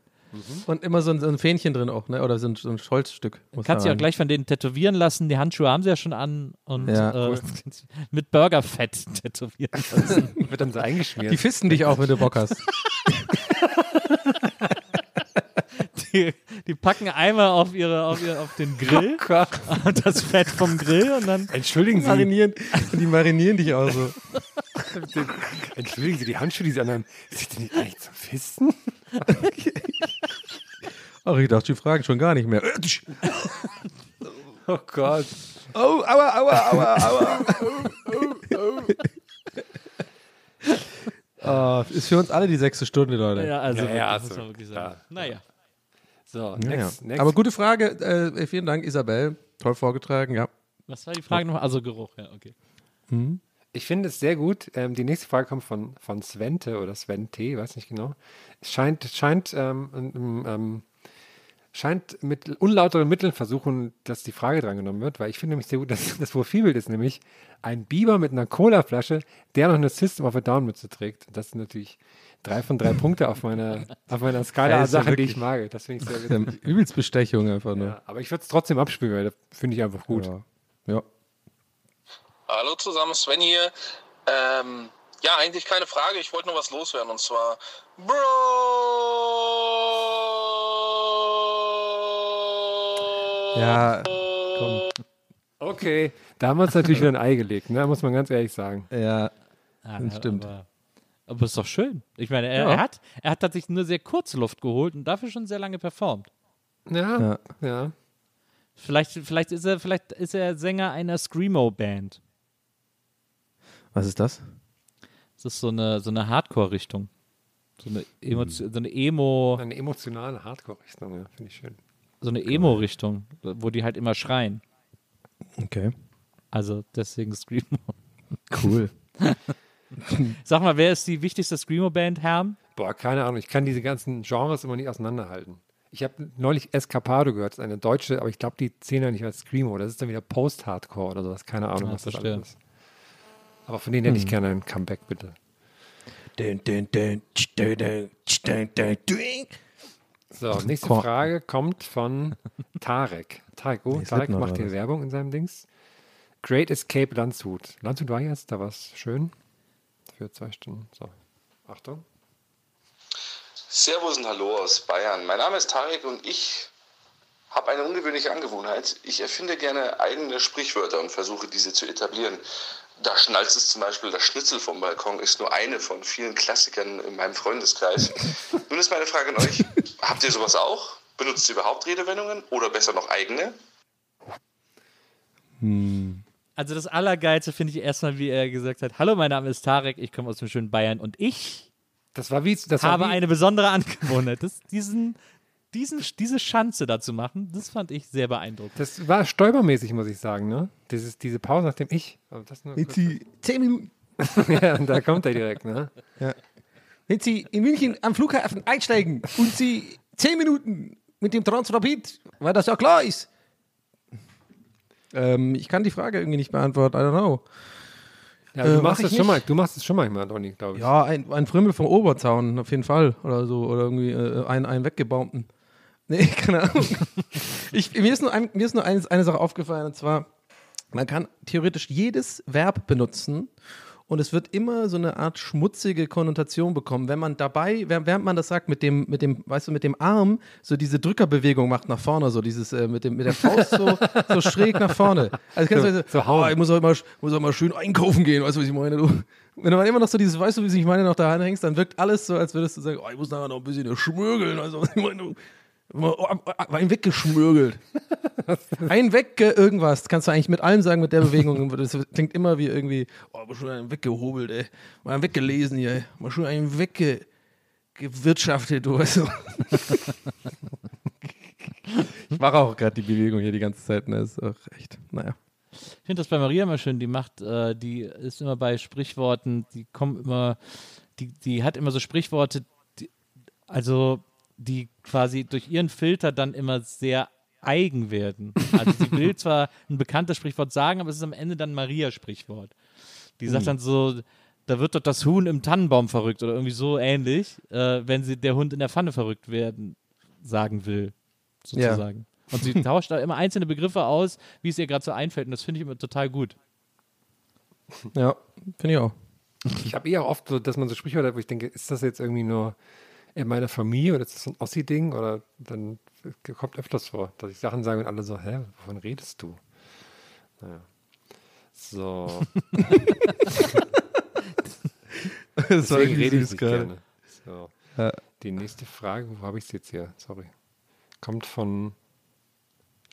Und immer so ein, so ein Fähnchen drin auch, ne? Oder so ein, so ein Holzstück. Du muss kannst dich auch gleich von denen tätowieren lassen. Die Handschuhe haben sie ja schon an und Ja, äh, mit Burgerfett tätowieren lassen. Wird dann so eingeschmiert. Die fisten dich auch, wenn du Bock hast. Die, die packen einmal auf, ihre, auf, ihre, auf den Grill das Fett vom Grill und dann Entschuldigen Sie, marinieren, die marinieren dich auch so. entschuldigen Sie, die Handschuhe, die Sie anhaben, sind die nicht eigentlich zum Fisten? Ach, ich dachte, die fragen schon gar nicht mehr. Oh Gott. Oh, aua, aua, aua, aua. Oh, ist für uns alle die sechste Stunde, Leute. ja, also Ja, ja, das muss so, man wirklich sagen. klar. Naja. So, Ja, next, ja. next. Aber gute Frage. Äh, vielen Dank, Isabel. Toll vorgetragen, ja. Was war die Frage noch? Also Geruch, ja, okay. Ich finde es sehr gut. Ähm, die nächste Frage kommt von, von Svente oder Svente, weiß nicht genau. Es scheint, scheint, ähm, ähm, ähm, scheint mit unlauteren Mitteln versuchen, dass die Frage drangenommen wird, weil ich finde nämlich sehr gut, dass das Profilbild ist nämlich ein Biber mit einer Colaflasche, der noch eine System of a Down Mütze trägt. Das sind natürlich drei von drei Punkte auf meiner, auf meiner Skala an ist ja Sachen, die ich mag. Das finde ich sehr witzig. Übelst Bestechung einfach nur. Ja, aber ich würde es trotzdem abspielen, weil das finde ich einfach gut. Ja. ja. Hallo zusammen, Sven hier. Ähm, ja, eigentlich keine Frage. Ich wollte nur was loswerden und zwar Bro. Ja, komm. Okay, da haben wir uns natürlich wieder ein Ei gelegt, ne? muss man ganz ehrlich sagen. Ja, Ah, das stimmt. Aber, aber ist doch schön. Ich meine, er, Ja. er, hat, er hat tatsächlich nur sehr kurze Luft geholt und dafür schon sehr lange performt. Ja, Ja. ja. Vielleicht, vielleicht, ist er, vielleicht ist er Sänger einer Screamo-Band. Was ist das? Das ist so eine, so eine Hardcore-Richtung. So eine, Emotio so eine Emo. Eine emotionale Hardcore-Richtung, ja, finde ich schön. So eine Emo-Richtung, wo die halt immer schreien. Okay. Also deswegen Screamo. Cool. Sag mal, wer ist die wichtigste Screamo-Band, Herm? Boah, keine Ahnung. Ich kann diese ganzen Genres immer nicht auseinanderhalten. Ich habe neulich Escapado gehört, das ist eine deutsche, aber ich glaube, die zählen ja nicht als Screamo. Das ist dann wieder Post-Hardcore oder sowas. Keine Ahnung, Ja, was das verstehe. alles ist. Aber von denen hätte ich Hm. gerne ein Comeback, bitte. Dun, dun, dun, So, nächste Komm. Frage kommt von Tarek. Tarek, oh, Nee, Tarek macht hier. Werbung in seinem Dings. Great Escape Landshut. Landshut war jetzt, da war es schön. Für zwei Stunden. So, Achtung. Servus und Hallo aus Bayern. Mein Name ist Tarek und ich habe eine ungewöhnliche Angewohnheit. Ich erfinde gerne eigene Sprichwörter und versuche diese zu etablieren. Da schnalzt es zum Beispiel, das Schnitzel vom Balkon ist nur eine von vielen Klassikern in meinem Freundeskreis. Nun ist meine Frage an euch, habt ihr sowas auch? Benutzt ihr überhaupt Redewendungen oder besser noch eigene? Also das Allergeilste finde ich erstmal, wie er gesagt hat, hallo, mein Name ist Tarek, ich komme aus dem schönen Bayern und ich Das war wie. Das war habe wie, eine besondere Angewohnheit. Das, diesen, diesen, diese Schanze da zu machen, das fand ich sehr beeindruckend. Das war stolpermäßig, muss ich sagen, ne? Dieses, diese Pause nach dem Ich. Aber das nur Wenn kurz- Sie zehn Minuten, ja, und da kommt er direkt, ne? wenn Sie in München am Flughafen einsteigen und Sie zehn Minuten mit dem Transrapid, weil das ja klar ist. Ähm, ich kann die Frage irgendwie nicht beantworten. I don't know. Ja, du Äh, machst ich schon mal, nicht. du machst es schon manchmal, Donny, glaube ich. Ja, ein, ein Frümmel vom Oberzaun, auf jeden Fall. Oder so. Oder irgendwie äh, einen, einen weggebaumten. Nee, keine Ahnung. ich, mir ist nur, ein, mir ist nur eines, eine Sache aufgefallen, und zwar, man kann theoretisch jedes Verb benutzen und es wird immer so eine Art schmutzige Konnotation bekommen, wenn man dabei, während man das sagt, mit dem, mit dem, weißt du, mit dem Arm so diese Drückerbewegung macht nach vorne, so dieses, äh, mit, dem, mit der Faust so, so schräg nach vorne. Also kannst So- du so hauen. oh, ich muss auch, immer, muss auch mal schön einkaufen gehen, weißt du, was ich meine? Du, wenn du immer noch so dieses, weißt du, wie ich meine, noch da hängst, dann wirkt alles so, als würdest du sagen, oh, ich muss nachher noch ein bisschen schmürgeln, also was ich meine, du, ein weggeschmürgelt. ein wegge irgendwas, kannst du eigentlich mit allem sagen mit der Bewegung. Das klingt immer wie irgendwie, oh, mal schon einen weggehobelt, ey. Mal einen weggelesen hier, ey. Mal schon einen weggewirtschaftet, du weißt du. ich mache auch gerade die Bewegung hier die ganze Zeit, ne? Ist auch echt, naja. Ich finde das bei Maria immer schön, die macht, äh, die ist immer bei Sprichworten, die kommen immer, die, die hat immer so Sprichworte, die, also die quasi durch ihren Filter dann immer sehr eigen werden. Also sie will zwar ein bekanntes Sprichwort sagen, aber es ist am Ende dann Maria-Sprichwort. Die sagt Hm. dann so, da wird doch das Huhn im Tannenbaum verrückt oder irgendwie so ähnlich, äh, wenn sie der Hund in der Pfanne verrückt werden sagen will, sozusagen. Und sie tauscht da immer einzelne Begriffe aus, wie es ihr gerade so einfällt. Und das finde ich immer total gut. Ja, finde ich auch. Ich habe eher oft so, dass man so Sprichwörter hat, wo ich denke, ist das jetzt irgendwie nur in meiner Familie oder ist das so ein Ossi-Ding? Oder dann kommt öfters vor, dass ich Sachen sage und alle so, hä, wovon redest du? Naja. So. Das war rede ich gerade. gerne. So. Ja. Die nächste Frage, wo habe ich es jetzt hier? Sorry. Kommt von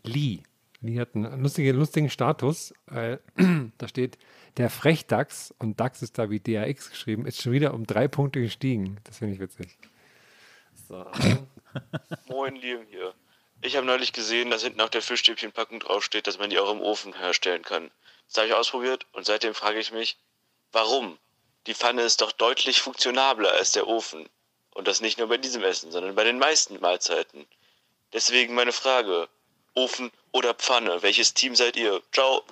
Lee. Lee hat einen lustigen, lustigen Status. Äh, da steht, der Frechdachs, und DAX ist da wie DAX geschrieben, ist schon wieder um drei Punkte gestiegen. Das finde ich witzig. So. Moin, Liam hier. Ich habe neulich gesehen, dass hinten auf der Fischstäbchenpackung draufsteht, dass man die auch im Ofen herstellen kann. Das habe ich ausprobiert und seitdem frage ich mich, warum? Die Pfanne ist doch deutlich funktionabler als der Ofen. Und das nicht nur bei diesem Essen, sondern bei den meisten Mahlzeiten. Deswegen meine Frage, Ofen oder Pfanne, welches Team seid ihr? Ciao.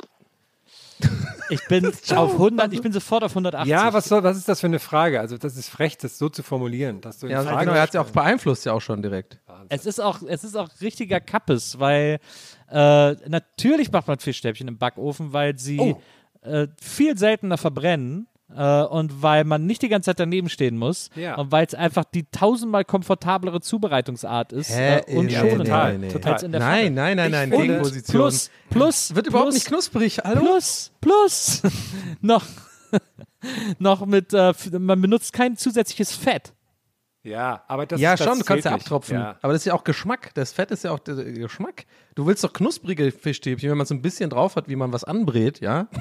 Ich bin auf 100, ich bin sofort auf 180. Ja, was, soll, was ist das für eine Frage? Also, das ist frech, das so zu formulieren. Dass du in Ja, Frage genau, er hat es ja auch beeinflusst, ja auch schon direkt. Es ist auch, es ist auch richtiger Kappes, weil äh, natürlich macht man Fischstäbchen im Backofen, weil sie Oh. äh, viel seltener verbrennen. Äh, und weil man nicht die ganze Zeit daneben stehen muss Ja. und weil es einfach die tausendmal komfortablere Zubereitungsart ist Hä? äh, und Nee, schonender total, nee, nee. total. als in der Nein, Pfanne. nein, nein, nein, Und Gegenposition. Plus, plus, Wird überhaupt plus, nicht knusprig, hallo? Plus, plus, noch, noch mit, äh, man benutzt kein zusätzliches Fett. Ja, aber das ja, das schon, du kannst ja abtropfen. Ja. Aber das ist ja auch Geschmack. Das Fett ist ja auch der Geschmack. Du willst doch knusprige Fischstäbchen, wenn man so ein bisschen drauf hat, wie man was anbrät, ja?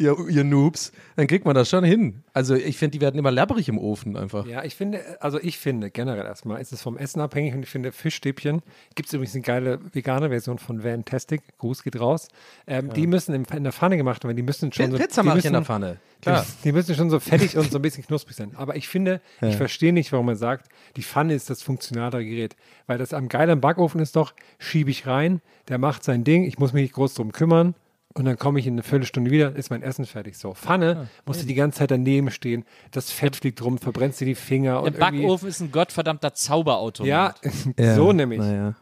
ihr, ihr Noobs, dann kriegt man das schon hin. Also ich finde, die werden immer labberig im Ofen einfach. Ja, ich finde, also ich finde generell erstmal ist es vom Essen abhängig und ich finde Fischstäbchen, gibt es übrigens eine geile vegane Version von Fantastic, Gruß geht raus, ähm, Ja. die müssen in, in der Pfanne gemacht werden, die müssen schon so, Pizza die mache ich müssen, in der Pfanne, Die, klar. müssen- die müssen schon so fettig und so ein bisschen knusprig sein. Aber ich finde, Ja. ich verstehe nicht, warum man sagt, die Pfanne ist das funktionalere Gerät. Weil das am geilen Backofen ist doch, schiebe ich rein, der macht sein Ding, ich muss mich nicht groß drum kümmern. Und dann komme ich in eine Viertelstunde wieder, ist mein Essen fertig. So, Pfanne, musst du die ganze Zeit daneben stehen, das Fett fliegt rum, verbrennst dir die Finger. Der Backofen ist ein gottverdammter Zauberautomat. Ja, Ja, so nämlich. naja.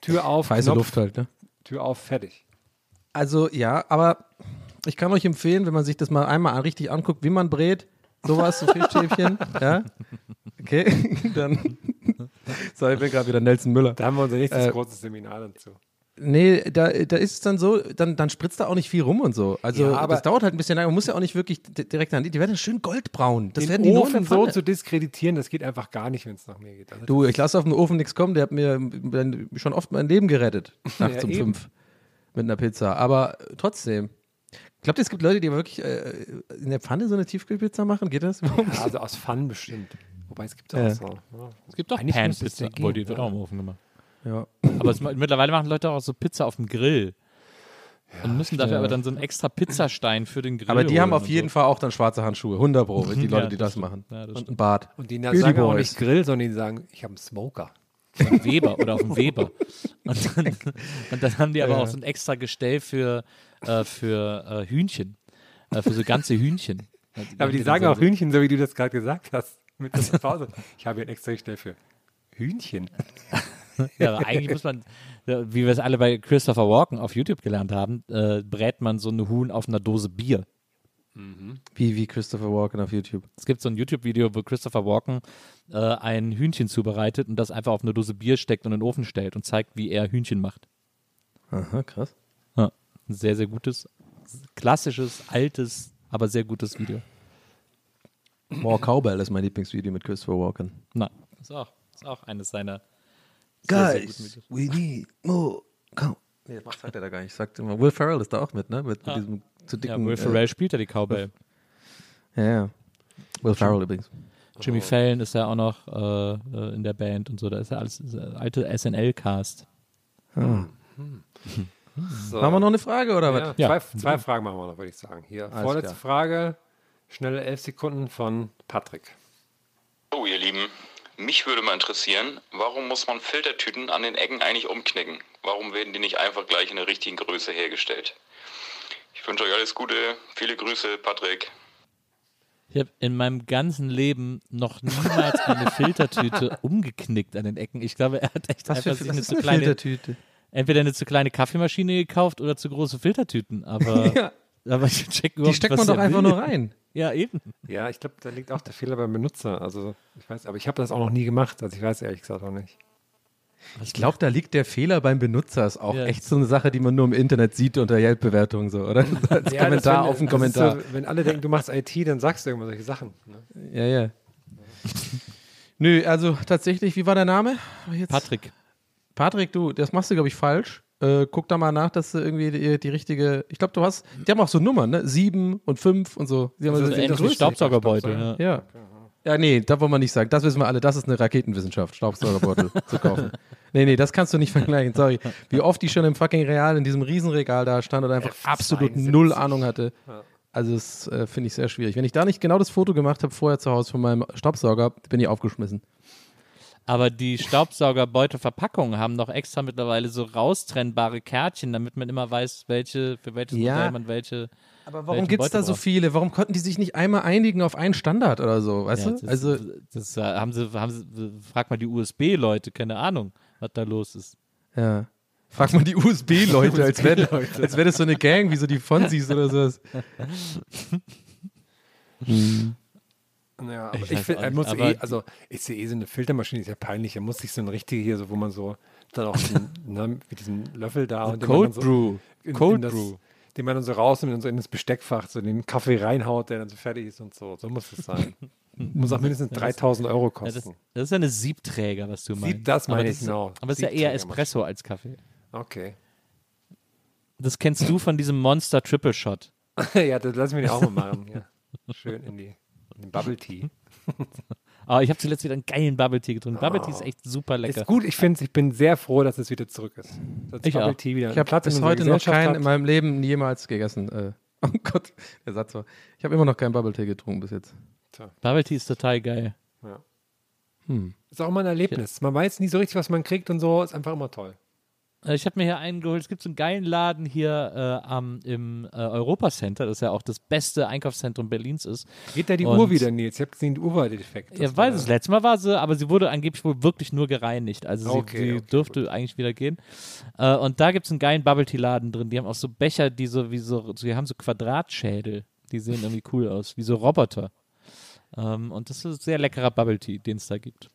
Tür auf, Weiße Knopf, Luft halt, ne? Tür auf, fertig. Also ja, aber ich kann euch empfehlen, wenn man sich das mal einmal richtig anguckt, wie man brät, sowas, so Fischstäbchen, ja, okay, dann, so, ich bin gerade wieder Nelson Müller. Da haben wir unser nächstes Äh, großes Seminar dazu. Nee, da, da ist es dann so, dann, dann spritzt da auch nicht viel rum und so. Also Ja, aber- das dauert halt ein bisschen lange. Man muss ja auch nicht wirklich di- direkt an die, die werden schön goldbraun. Das Den werden die Ofen so zu diskreditieren, das geht einfach gar nicht, wenn es nach mir geht. Also Du, ich lasse auf den Ofen nichts kommen, der hat mir dann schon oft mein Leben gerettet. Nachts Ja, um eben. fünf mit einer Pizza. Aber äh, trotzdem. Glaubt ihr, es gibt Leute, die wirklich äh, in der Pfanne so eine Tiefkühlpizza machen? Geht das? Ja, also aus Pfannen bestimmt. Wobei es gibt auch Ja. so. Ja. Es gibt es Pan-Pizza, gehen, die wird ja. auch im Ofen gemacht. Ja. Aber es, mittlerweile machen Leute auch so Pizza auf dem Grill. und müssen dafür ja. aber dann so einen extra Pizzastein für den Grill Aber die haben auf jeden so. Fall auch dann schwarze Handschuhe. 100 Pro, die Leute, Ja, die das machen. Ja, das und ein Bart. Und die sagen auch nicht Grill, sondern die sagen, ich habe einen Smoker. Auf Weber oder auf dem Weber. Und dann, und dann haben die aber Ja. auch so ein extra Gestell für, äh, für äh, Hühnchen. Äh, für so ganze Hühnchen. Aber die sagen so- auch Hühnchen, so wie du das gerade gesagt hast. Mit der Pause. Ich habe hier ein extra Gestell für Hühnchen. Ja, aber eigentlich muss man, wie wir es alle bei Christopher Walken auf YouTube gelernt haben, äh, brät man so eine Huhn auf einer Dose Bier. Wie, wie Christopher Walken auf YouTube. Es gibt so ein YouTube-Video, wo Christopher Walken äh, ein Hühnchen zubereitet und das einfach auf eine Dose Bier steckt und in den Ofen stellt und zeigt, wie er Hühnchen macht. Aha, krass. Ja, ein sehr, sehr gutes, klassisches, altes, aber sehr gutes Video. More Cowbell ist mein Lieblingsvideo mit Christopher Walken. Na, ist auch, ist auch eines seiner sehr, sehr Guys, Videos. we need more cow. Nee, das sagt er da gar nicht. Sagt immer, Will Ferrell ist da auch mit, ne? Mit, mit Ah. diesem zu Ja, dicken. Will Ferrell spielt ja die Cowbell. Ja, ja. Will Ferrell übrigens. Jimmy Fallon ist ja auch noch äh, äh, in der Band und so. Da ist ja alles ist ja alte SNL-Cast. Ah. So. Haben wir noch eine Frage oder ja, was? Ja. Zwei, zwei Fragen machen wir noch, würde ich sagen. Hier, Alles vorletzte klar. Frage. Schnelle elf Sekunden von Patrick. Oh, ihr Lieben, mich würde mal interessieren, warum muss man Filtertüten an den Ecken eigentlich umknicken? Warum werden die nicht einfach gleich in der richtigen Größe hergestellt? Ich wünsche euch alles Gute. Viele Grüße, Patrick. Ich habe in meinem ganzen Leben noch niemals eine Filtertüte umgeknickt an den Ecken. Ich glaube, er hat echt Was für- einfach sich was eine ist zu eine kleine Filtertüte? Entweder eine zu kleine Kaffeemaschine gekauft oder zu große Filtertüten. Aber, Ja. aber ich check Die überhaupt steckt nicht, man was doch einfach will. nur rein. Ja, eben. Ja, ich glaube, da liegt auch der Fehler beim Benutzer. Also, ich weiß, aber ich habe das auch noch nie gemacht. Also, ich weiß ehrlich gesagt auch nicht. Ich glaube, da liegt der Fehler beim Benutzer. Ist auch Ja. echt so eine Sache, die man nur im Internet sieht unter Yelp-Bewertungen so, oder? Als Ja, Kommentar wenn- auf ist Kommentar. So, wenn alle denken, du machst IT, dann sagst du irgendwann solche Sachen. Ne? Ja, ja. Nö, also tatsächlich, wie war der Name? Jetzt? Patrick. Patrick, du, das machst du, glaube ich, falsch. Äh, guck da mal nach, dass du irgendwie die, die richtige. Ich glaube, du hast. Die haben auch so Nummern, ne? Sieben und fünf und so. Die haben Also so ähnlich wie Größe. Staubsaugerbeutel. Ja. Ja. Ja, nee, da wollen wir nicht sagen. Das wissen wir alle. Das ist eine Raketenwissenschaft, Staubsaugerbeutel zu kaufen. Nee, nee, das kannst du nicht vergleichen. Sorry. Wie oft die schon im fucking Real in diesem Riesenregal da stand und einfach absolut null Ahnung hatte. Also, das äh, finde ich sehr schwierig. Wenn ich da nicht genau das Foto gemacht habe vorher zu Hause von meinem Staubsauger, bin ich aufgeschmissen. Aber die Staubsaugerbeutelverpackungen haben doch extra mittlerweile so raustrennbare Kärtchen, damit man immer weiß, welche, für welches Ja. Modell man welche. Aber Warum gibt es da so viele? Warum konnten die sich nicht einmal einigen auf einen Standard oder so? Weißt ja, du? Das, Also, das äh, haben sie, haben sie, frag mal die USB-Leute, keine Ahnung, was da los ist. ja. Frag mal die USB-Leute, als wäre wär das so eine Gang, wie so die Fonzis oder sowas. hm. Ja, aber Ich ich, find, er muss aber eh, also ich sehe eh so eine Filtermaschine, ist ja peinlich. Er muss sich so eine richtige hier, so wo man so dann auch den, ne, mit diesem Löffel da und Cold so Brew. in, Cold in das, Brew. den man dann so rausnimmt und so in das Besteckfach, so den Kaffee reinhaut, der dann so fertig ist und so. So muss es sein. Muss auch mindestens Ja, das- 3000 Euro Ja, kosten. das, das ist ja eine Siebträger, was du meinst. Sieb, das meine ich, genau. Aber es ist ja eher. Espresso als Kaffee. Okay. Das kennst du von diesem Monster Triple Shot. ja, das lassen wir den auch mal machen. Ja. Schön in, die, Bubble Tea. Aber Ah, ich habe zuletzt wieder einen geilen Bubble Tea getrunken. Bubble Tea ist echt super lecker. Ist gut, ich finde, ich bin sehr froh, dass es wieder zurück ist. Dass Ich Bubble auch. Tea wieder Ich habe bis heute noch keinen hat. in meinem Leben jemals gegessen. Äh, oh Gott, der Satz war. Ich habe immer noch keinen Bubble Tea getrunken bis jetzt. Bubble Tea ist total geil. Ja. Hm. Ist auch immer ein Erlebnis. Man weiß nie so richtig, was man kriegt und so. Ist einfach immer toll. Äh, Ich habe mir hier einen geholt. Es gibt so einen geilen Laden hier äh, am, im äh, Europa Center, das ja auch das beste Einkaufszentrum Berlins ist. Geht da die Und- Uhr wieder, Nils? Ich habe gesehen, die Uhr war defekt. Ja, weiß es. Letztes Mal war sie, aber sie wurde angeblich wohl wirklich nur gereinigt. Also sie, Okay, sie okay, dürfte eigentlich wieder gehen. Äh, und da gibt es einen geilen Bubble Tea Laden drin. Die haben auch so Becher, die so wie so, die haben so Quadratschädel. Die sehen irgendwie cool aus, wie so Roboter. Ähm, und das ist sehr leckerer Bubble Tea, den es da gibt.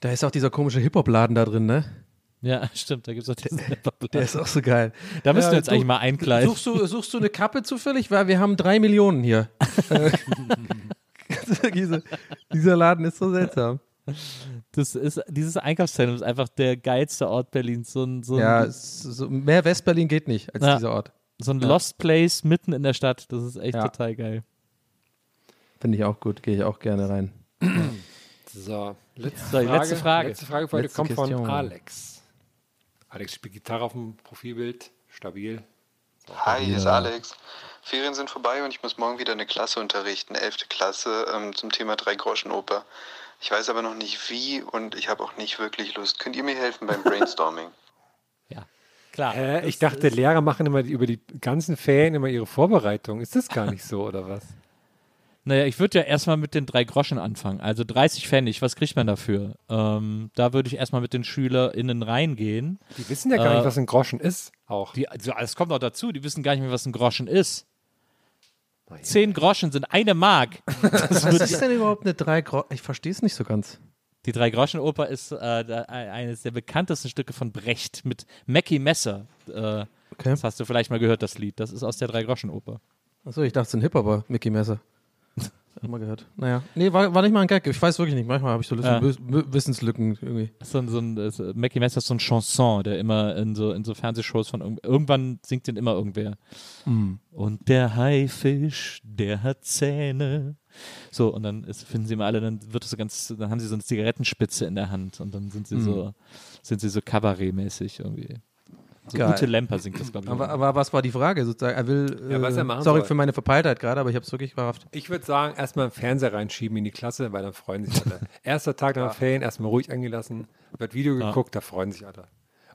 Da ist auch dieser komische Hip-Hop-Laden da drin, ne? Ja, stimmt, da gibt es auch diesen Der ist auch so geil. Da müssen wir Äh, jetzt eigentlich mal einkleiden. Suchst du, suchst du eine Kappe zufällig? Weil wir haben drei Millionen hier. Diese, dieser Laden ist so seltsam. Das ist, dieses Einkaufszentrum ist einfach der geilste Ort Berlins. So ein, so ein, Ja, so, mehr Westberlin geht nicht als Ja. dieser Ort. so ein Ja. Lost Place mitten in der Stadt. Das ist echt Ja. total geil. Finde ich auch gut, gehe ich auch gerne rein. So, letzte, Frage, letzte Frage. Letzte Frage für heute Letzte kommt von. Alex. Alex spielt Gitarre auf dem Profilbild. Stabil. Hi, hier ist Alex. Ferien sind vorbei und ich muss morgen wieder eine Klasse unterrichten, 11. Klasse, ähm, zum Thema Drei-Groschen-Oper. Ich weiß aber noch nicht wie und ich habe auch nicht wirklich Lust. Könnt ihr mir helfen beim Brainstorming? Klar. Äh, ich dachte, Lehrer machen immer die, über die ganzen Ferien immer ihre Vorbereitung. Ist das gar nicht so, oder was? Naja, ich würde ja erstmal mit den drei Groschen anfangen. Also 30 Pfennig, was kriegt man dafür? Ähm, da würde ich erstmal mit den SchülerInnen reingehen. Die wissen ja gar Äh, nicht, was ein Groschen ist. Auch. Die, also, es kommt noch dazu, die wissen gar nicht mehr, was ein Groschen ist. Zehn Groschen sind eine Mark. Das Was ist denn überhaupt eine drei Gro Ich verstehe es nicht so ganz. Die Drei-Groschen-Oper ist äh, eines der bekanntesten Stücke von Brecht mit Mackie Messer. Äh, Das hast du vielleicht mal gehört, das Lied. Das ist aus der Drei-Groschen-Oper. Achso, ich dachte, es ist ein Hip-Hopper, Mickey Messer. Mal gehört. Naja. Nee, war, war nicht mal ein Gag. Ich weiß wirklich nicht. Manchmal habe ich so Ja. Wissen- Wis- Wissenslücken irgendwie. So ein, so ein, das, Mackie Messer ist so ein Chanson, der immer in so, in so Fernsehshows von irgend- irgendwann singt den immer irgendwer. Mhm. Und der Haifisch, der hat Zähne. So, und dann ist, finden sie immer alle, dann wird es so ganz, dann haben sie so eine Zigarettenspitze in der Hand und dann sind sie Mhm. so, sind sie so Kabarettmäßig irgendwie. So Geil. gute Lemper singt das, glaube ich. Aber, aber was war die Frage sozusagen? Er will. Ja, was äh, er machen sorry soll. für meine Verpeiltheit gerade, aber ich habe es wirklich gerafft. Ich würde sagen, erstmal einen Fernseher reinschieben in die Klasse, weil dann freuen sich alle. Erster Tag nach den Ferien, erstmal ruhig angelassen, wird Video Ja. geguckt, da freuen sich alle.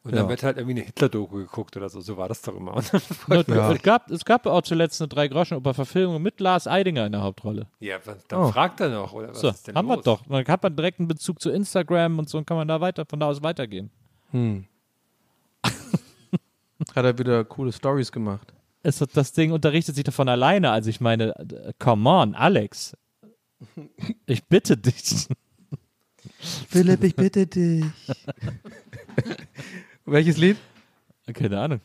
Und dann Ja. wird halt irgendwie eine Hitler-Doku geguckt oder so. So war das doch immer. Und dann Ja, es, gab, es gab auch zuletzt eine Drei-Groschen-Oper-Verfilmung mit Lars Eidinger in der Hauptrolle. Ja, dann Oh. fragt er noch, oder was so, ist denn haben los? wir doch. Dann hat man direkt einen Bezug zu Instagram und so und kann man da weiter, von da aus weitergehen. Hm. Hat er wieder coole Stories gemacht. Es, hat- das Ding unterrichtet sich davon alleine. Also ich meine, äh, come on, Alex. Ich bitte dich. Philipp, ich bitte dich. Welches Lied? Keine Ahnung.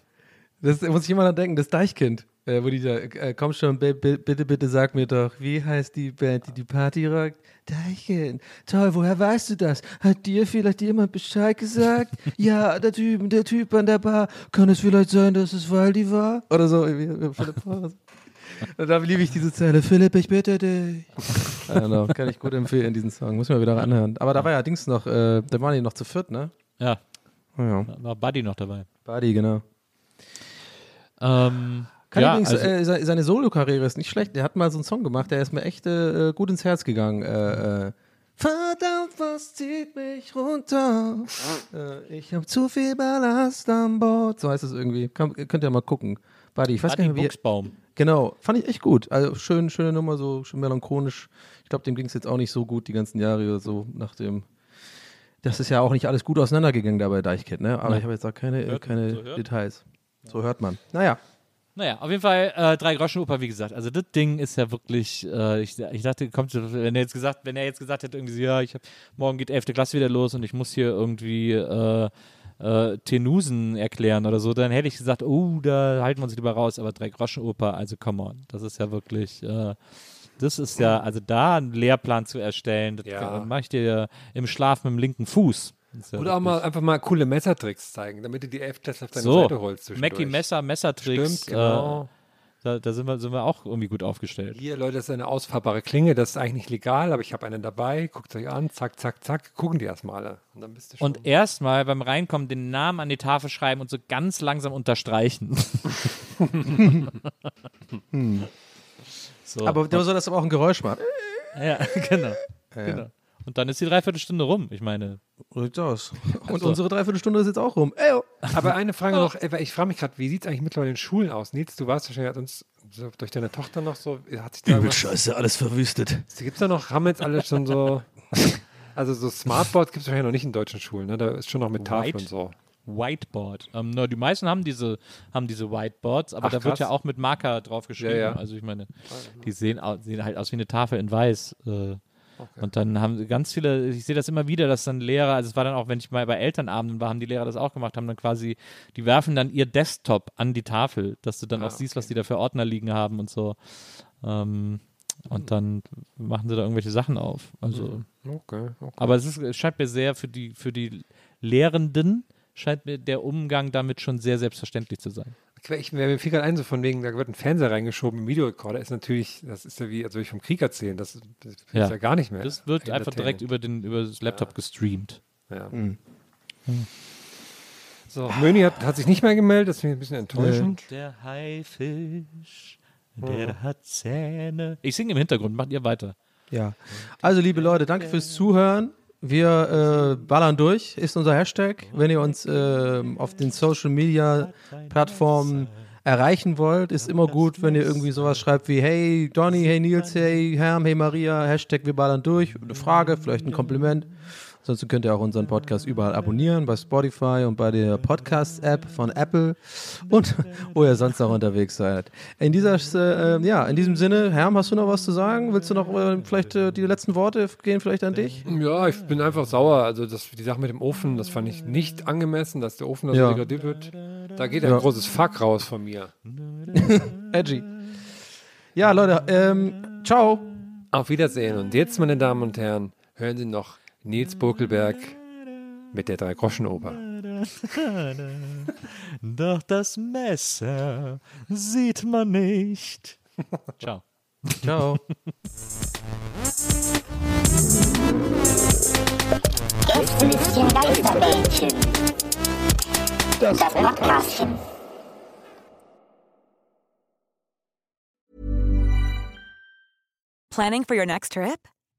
Das muss ich immer dran denken, das Deichkind. Äh, wo die da, äh, komm schon, bi- bi- bitte, bitte sag mir doch, wie heißt die Band, die die Party rockt? Deichkind. Toll, woher weißt du das? Hat dir vielleicht jemand Bescheid gesagt? ja, der Typ, der Typ an der Bar. Kann es vielleicht sein, dass es Waldi war? Oder so. Und da liebe ich diese Zeile. Philipp, ich bitte dich. I don't know, kann ich gut empfehlen, diesen Song. Muss man wieder anhören. Aber da war ja Dings noch, äh, da waren die noch zu viert, ne? Ja. Ja. Da war Buddy noch dabei. Buddy, genau. Ähm, Kann ja, übrigens, also, äh, se- seine Solo-Karriere ist nicht schlecht. Der hat mal so einen Song gemacht, der ist mir echt äh, gut ins Herz gegangen. Äh, äh, Verdammt, was zieht mich runter? äh, ich habe zu viel Ballast an Bord. So heißt es irgendwie. Kann, könnt ihr mal gucken. Buddy, ich weiß Buddy gar nicht, wie. Buchsbaum. Genau, fand ich echt gut. Also schön, schöne Nummer, so schön melancholisch. Ich glaube, dem ging es jetzt auch nicht so gut die ganzen Jahre, so nach dem. Das ist ja auch nicht alles gut auseinandergegangen da bei Deichkind, ne? Aber Nein. ich habe jetzt auch keine, Hört- keine so hört- Details. So hört man. Naja. Naja, auf jeden Fall äh, drei Groschen Oper, wie gesagt. Also das Ding ist ja wirklich, äh, ich, ich dachte, kommt, wenn er jetzt gesagt, wenn er jetzt gesagt hätte, irgendwie so, ja, ich hab, morgen geht 11. Klasse wieder los und ich muss hier irgendwie äh, äh, Tenusen erklären oder so, dann hätte ich gesagt, oh, da halten wir uns lieber raus, aber drei Groschen Oper, also come on. Das ist ja wirklich, äh, Das ist ja, also da einen Lehrplan zu erstellen, das Ja. mache ich dir im Schlaf mit dem linken Fuß. Ja Oder auch mal einfach mal coole Messertricks zeigen, damit du die Elftklässler auf deine so, Seite holst. Mackie Messer, Messertricks. Stimmt, genau. Äh, da da sind, wir, sind wir auch irgendwie gut aufgestellt. Hier, Leute, das ist eine ausfahrbare Klinge, das ist eigentlich nicht legal, aber ich habe eine dabei, guckt euch an, zack, zack, zack, gucken die erstmal alle. Und dann bist du schon. Und erstmal beim Reinkommen den Namen an die Tafel schreiben und so ganz langsam unterstreichen. so. Aber der soll das aber auch ein Geräusch machen. Ja, genau. Ja. genau. Und dann ist die Dreiviertelstunde rum. Ich meine. Rückt aus. Und Also- unsere Dreiviertelstunde ist jetzt auch rum. Ey, oh. Aber eine Frage noch, ich frage mich gerade, wie sieht es eigentlich mittlerweile in Schulen aus? Nils, du warst wahrscheinlich hat uns so durch deine Tochter noch so, hat sich da Übel scheiße, alles verwüstet. Gibt es da noch, haben jetzt alle schon so, also so Smartboards gibt es wahrscheinlich noch nicht in deutschen Schulen, ne? Da ist schon noch mit Tafel White- und so. Whiteboard. Ähm, na, die meisten haben diese, haben diese Whiteboards, aber Ach, da wird krass. ja auch mit Marker drauf geschrieben. Ja, ja. Also ich meine, die sehen, sehen halt aus wie eine Tafel in weiß. Äh, Und dann haben ganz viele, ich sehe das immer wieder, dass dann Lehrer, also es war dann auch, wenn ich mal bei Elternabenden war, haben die Lehrer das auch gemacht, haben dann quasi, die werfen dann ihr Desktop an die Tafel, dass du dann Ah, auch siehst, was die da für Ordner liegen haben und so. Ähm, und dann machen sie da irgendwelche Sachen auf. Also, Okay, okay. aber es, ist, es scheint mir sehr für die, für die Lehrenden, scheint mir der Umgang damit schon sehr selbstverständlich zu sein. Ich, mir fiel gerade ein, so von wegen, da wird ein Fernseher reingeschoben im Videorekorder, ist natürlich, das ist ja wie, als würde ich vom Krieg erzählen, das, das ist ja. gar nicht mehr. Das wird einfach direkt über, den, über das Laptop gestreamt. Ja. Hm. So, Möni hat, hat sich nicht mehr gemeldet, das finde ich ein bisschen enttäuschend. Der Haifisch, der der hat Zähne. Ich singe im Hintergrund, macht ihr weiter. Ja. Also, liebe Leute, danke fürs Zuhören. Wir äh, ballern durch, ist unser Hashtag. Wenn ihr uns äh, auf den Social Media Plattformen erreichen wollt, ist immer gut, wenn ihr irgendwie sowas schreibt wie Hey Donny, hey Nils, hey Herm, hey Maria, Hashtag wir ballern durch. Eine Frage, vielleicht ein Kompliment. Ansonsten könnt ihr auch unseren Podcast überall abonnieren, bei Spotify und bei der Podcast-App von Apple und wo ihr sonst auch unterwegs seid. In dieser, äh, ja, in diesem Sinne, Herm, hast du noch was zu sagen? Willst du noch äh, vielleicht äh, die letzten Worte gehen vielleicht an dich? Ja, ich bin einfach sauer. Also das, die Sache mit dem Ofen, das fand ich nicht angemessen, dass der Ofen da so Ja. degradiert wird. Da geht ein Ja. großes Fuck raus von mir. Edgy. Ja, Leute, ähm, ciao. Auf Wiedersehen. Und jetzt, meine Damen und Herren, hören Sie noch Nils Burkelberg mit der Drei-Groschen-Oper. Doch das Messer sieht man nicht. Ciao. Ciao. Geisterbällchen. Das Podcastchen. Planning for your next trip?